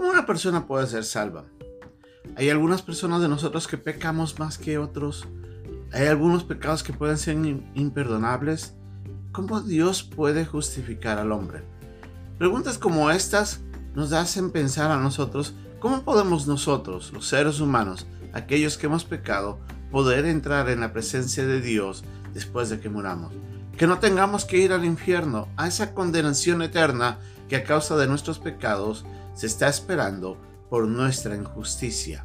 ¿Cómo una persona puede ser salva? Hay algunas personas de nosotros que pecamos más que otros. Hay algunos pecados que pueden ser imperdonables. ¿Cómo Dios puede justificar al hombre? Preguntas como estas nos hacen pensar a nosotros cómo podemos nosotros, los seres humanos, aquellos que hemos pecado, poder entrar en la presencia de Dios después de que muramos. Que no tengamos que ir al infierno, a esa condenación eterna que a causa de nuestros pecados se está esperando por nuestra injusticia.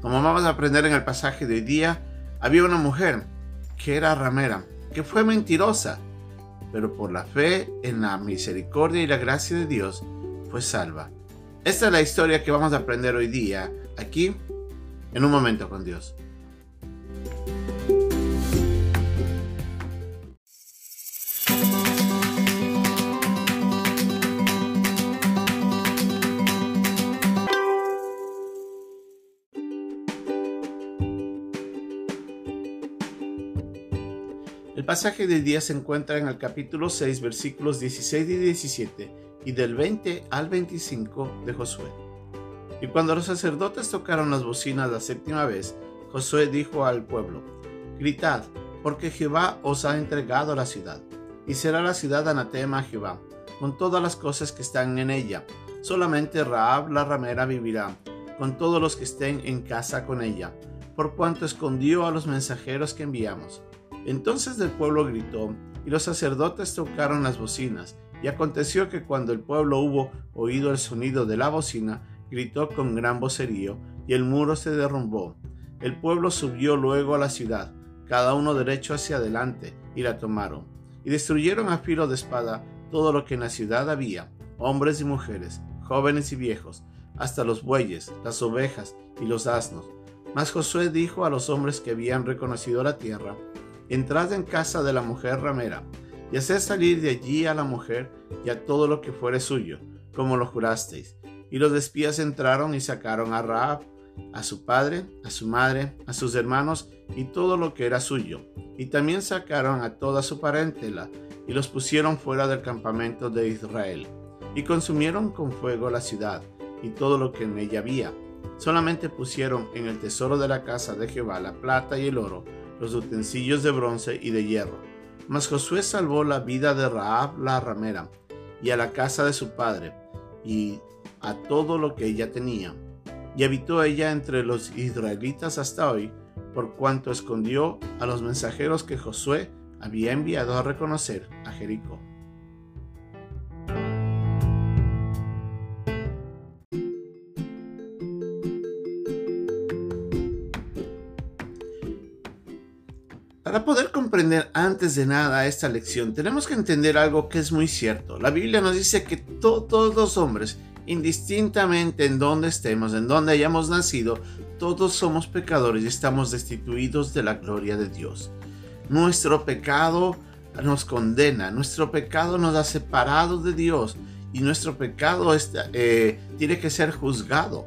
Como vamos a aprender en el pasaje de hoy día, había una mujer que era ramera, que fue mentirosa, pero por la fe en la misericordia y la gracia de Dios fue salva. Esta es la historia que vamos a aprender hoy día, aquí, en un momento con Dios. El pasaje del día se encuentra en el capítulo 6, versículos 16 y 17, y del 20 al 25 de Josué. Y cuando los sacerdotes tocaron las bocinas la séptima vez, Josué dijo al pueblo, Gritad, porque Jehová os ha entregado la ciudad, y será la ciudad anatema a Jehová, con todas las cosas que están en ella. Solamente Raab la ramera vivirá, con todos los que estén en casa con ella, por cuanto escondió a los mensajeros que enviamos entonces el pueblo gritó, y los sacerdotes tocaron las bocinas, y aconteció que cuando el pueblo hubo oído el sonido de la bocina, gritó con gran vocerío, y el muro se derrumbó. El pueblo subió luego a la ciudad, cada uno derecho hacia adelante, y la tomaron. Y destruyeron a filo de espada todo lo que en la ciudad había, hombres y mujeres, jóvenes y viejos, hasta los bueyes, las ovejas y los asnos. Mas Josué dijo a los hombres que habían reconocido la tierra, entrad en casa de la mujer ramera, y haced salir de allí a la mujer y a todo lo que fuere suyo, como lo jurasteis. Y los espías entraron y sacaron a Raab, a su padre, a su madre, a sus hermanos y todo lo que era suyo. Y también sacaron a toda su parentela y los pusieron fuera del campamento de Israel. Y consumieron con fuego la ciudad y todo lo que en ella había. Solamente pusieron en el tesoro de la casa de Jehová la plata y el oro, los utensilios de bronce y de hierro. Mas Josué salvó la vida de Raab la ramera, y a la casa de su padre, y a todo lo que ella tenía. Y habitó ella entre los israelitas hasta hoy, por cuanto escondió a los mensajeros que Josué había enviado a reconocer a Jericó. Para poder comprender antes de nada esta lección, tenemos que entender algo que es muy cierto. La Biblia nos dice que todos los hombres, indistintamente en donde estemos, en donde hayamos nacido, todos somos pecadores y estamos destituidos de la gloria de Dios. Nuestro pecado nos condena, nuestro pecado nos ha separado de Dios y nuestro pecado eh, tiene que ser juzgado.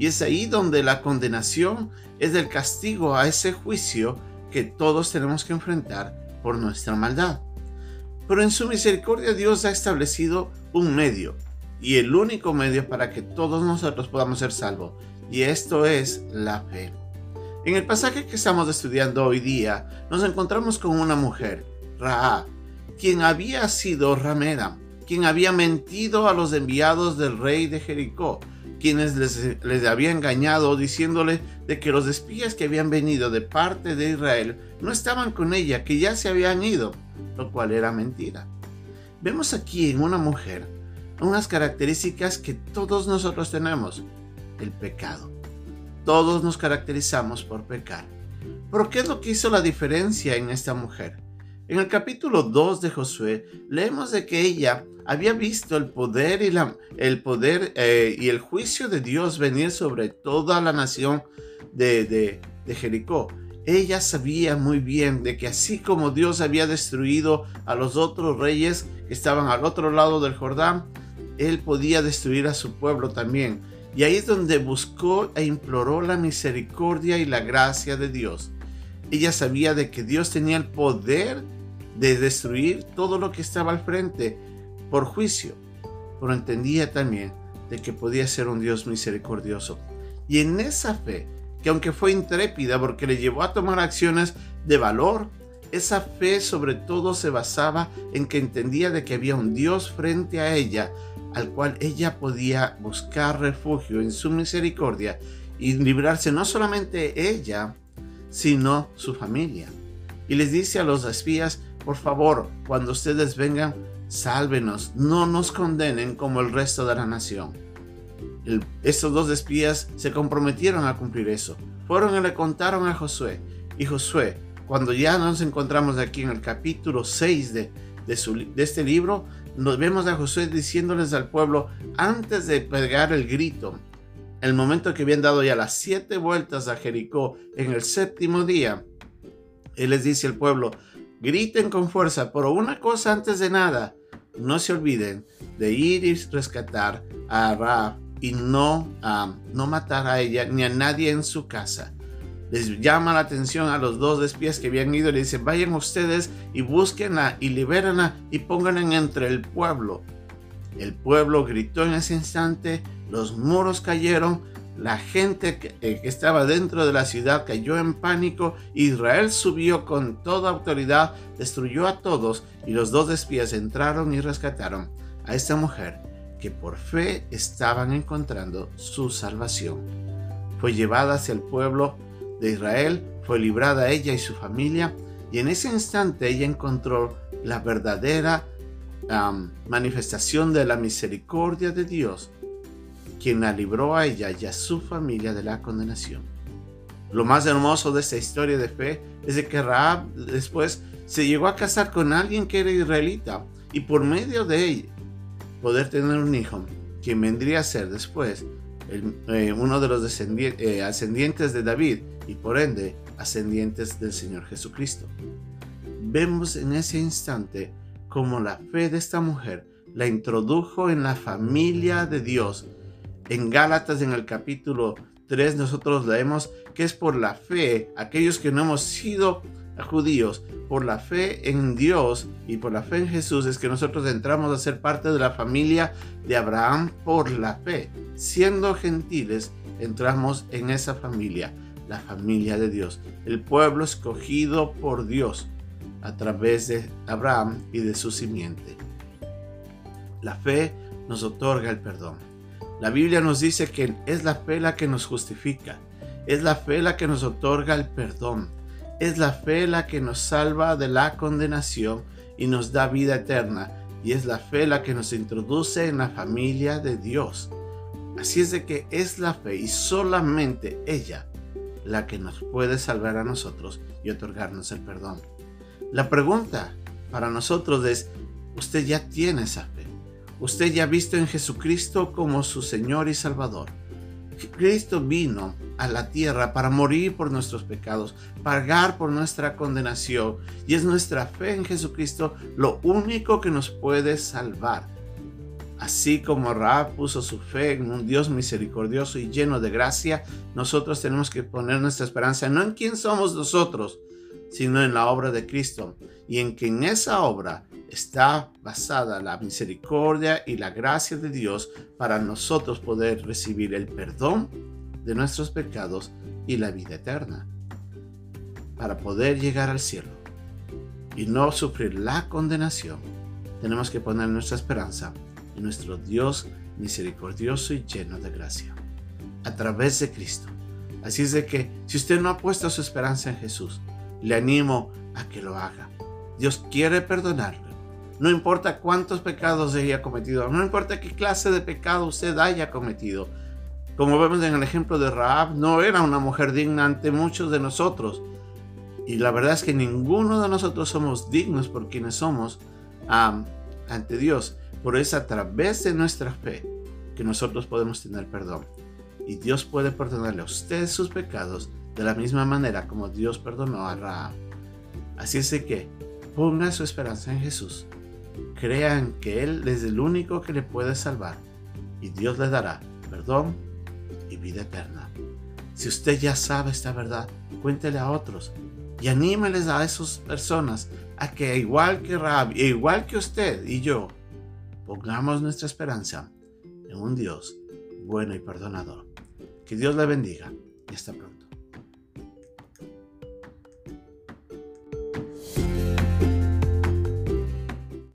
Y es ahí donde la condenación es el castigo a ese juicio que todos tenemos que enfrentar por nuestra maldad. Pero en su misericordia Dios ha establecido un medio, y el único medio para que todos nosotros podamos ser salvos, y esto es la fe. En el pasaje que estamos estudiando hoy día, nos encontramos con una mujer, Raab, quien había sido ramera, quien había mentido a los enviados del rey de Jericó, quienes les, les había engañado diciéndole de que los espías que habían venido de parte de Israel no estaban con ella, que ya se habían ido, lo cual era mentira. Vemos aquí en una mujer unas características que todos nosotros tenemos, el pecado. Todos nos caracterizamos por pecar. Pero ¿qué es lo que hizo la diferencia en esta mujer? En el capítulo 2 de Josué leemos de que ella había visto el poder y, eh, el juicio de Dios venir sobre toda la nación de, de, de Jericó. Ella sabía muy bien de que así como Dios había destruido a los otros reyes que estaban al otro lado del Jordán, Él podía destruir a su pueblo también. Y ahí es donde buscó e imploró la misericordia y la gracia de Dios. Ella sabía de que Dios tenía el poder de destruir todo lo que estaba al frente por juicio, pero entendía también de que podía ser un Dios misericordioso. Y en esa fe, que aunque fue intrépida porque le llevó a tomar acciones de valor, esa fe sobre todo se basaba en que entendía de que había un Dios frente a ella, al cual ella podía buscar refugio en su misericordia y librarse no solamente ella, sino su familia. Y les dice a los espías, por favor, cuando ustedes vengan, sálvenos, no nos condenen como el resto de la nación. estos dos espías se comprometieron a cumplir eso. Fueron y le contaron a Josué. Y Josué, cuando ya nos encontramos aquí en el capítulo 6 de, de este libro, nos vemos a Josué diciéndoles al pueblo, antes de pegar el grito, el momento que habían dado ya las siete vueltas a Jericó en el séptimo día, él les dice al pueblo, griten con fuerza, pero una cosa antes de nada, no se olviden de ir y rescatar a Ra y no, no matar a ella ni a nadie en su casa. Les llama la atención a los dos espías que habían ido y le dicen, vayan ustedes y búsquenla y libérenla y pónganla entre el pueblo. El pueblo gritó en ese instante, los muros cayeron, la gente eh, que, estaba dentro de la ciudad cayó en pánico, Israel subió con toda autoridad, destruyó a todos y los dos espías entraron y rescataron a esta mujer que por fe estaban encontrando su salvación. Fue llevada hacia el pueblo de Israel, fue librada ella y su familia y en ese instante ella encontró la verdadera manifestación de la misericordia de Dios quien la libró a ella y a su familia de la condenación. Lo más hermoso de esta historia de fe es de que Raab después se llegó a casar con alguien que era israelita y por medio de ella poder tener un hijo, quien vendría a ser después eh, uno de los eh, ascendientes de David y por ende ascendientes del Señor Jesucristo. Vemos en ese instante cómo la fe de esta mujer la introdujo en la familia de Dios en Gálatas en el capítulo 3 nosotros leemos que es por la fe, aquellos que no hemos sido judíos, por la fe en Dios y por la fe en Jesús es que nosotros entramos a ser parte de la familia de Abraham por la fe. Siendo gentiles, entramos en esa familia, la familia de Dios, el pueblo escogido por Dios a través de Abraham y de su simiente. La fe nos otorga el perdón. La Biblia nos dice que es la fe la que nos justifica, es la fe la que nos otorga el perdón, es la fe la que nos salva de la condenación y nos da vida eterna, y es la fe la que nos introduce en la familia de Dios. Así es de que es la fe y solamente ella la que nos puede salvar a nosotros y otorgarnos el perdón. La pregunta para nosotros es, ¿usted ya tiene esa fe? Usted ya ha visto en Jesucristo como su Señor y Salvador. Cristo vino a la tierra para morir por nuestros pecados, pagar por nuestra condenación, y es nuestra fe en Jesucristo lo único que nos puede salvar. Así como Raab puso su fe en un Dios misericordioso y lleno de gracia, nosotros tenemos que poner nuestra esperanza no en quién somos nosotros, sino en la obra de Cristo, y en que en esa obra está basada la misericordia y la gracia de Dios para nosotros poder recibir el perdón de nuestros pecados y la vida eterna. Para poder llegar al cielo y no sufrir la condenación, tenemos que poner nuestra esperanza en nuestro Dios misericordioso y lleno de gracia, a través de Cristo. Así es de que si usted no ha puesto su esperanza en Jesús, le animo a que lo haga. Dios quiere perdonarle no importa cuántos pecados haya cometido, no importa qué clase de pecado usted haya cometido. Como vemos en el ejemplo de Raab, no era una mujer digna ante muchos de nosotros. Y la verdad es que ninguno de nosotros somos dignos por quienes somos ante Dios. Por eso a través de nuestra fe que nosotros podemos tener perdón. Y Dios puede perdonarle a usted sus pecados de la misma manera como Dios perdonó a Raab. Así es de que ponga su esperanza en Jesús crean que Él es el único que le puede salvar y Dios le dará perdón y vida eterna. Si usted ya sabe esta verdad, cuéntele a otros y anímeles a esas personas a que igual que Rab, igual que usted y yo, pongamos nuestra esperanza en un Dios bueno y perdonador. Que Dios le bendiga y hasta pronto.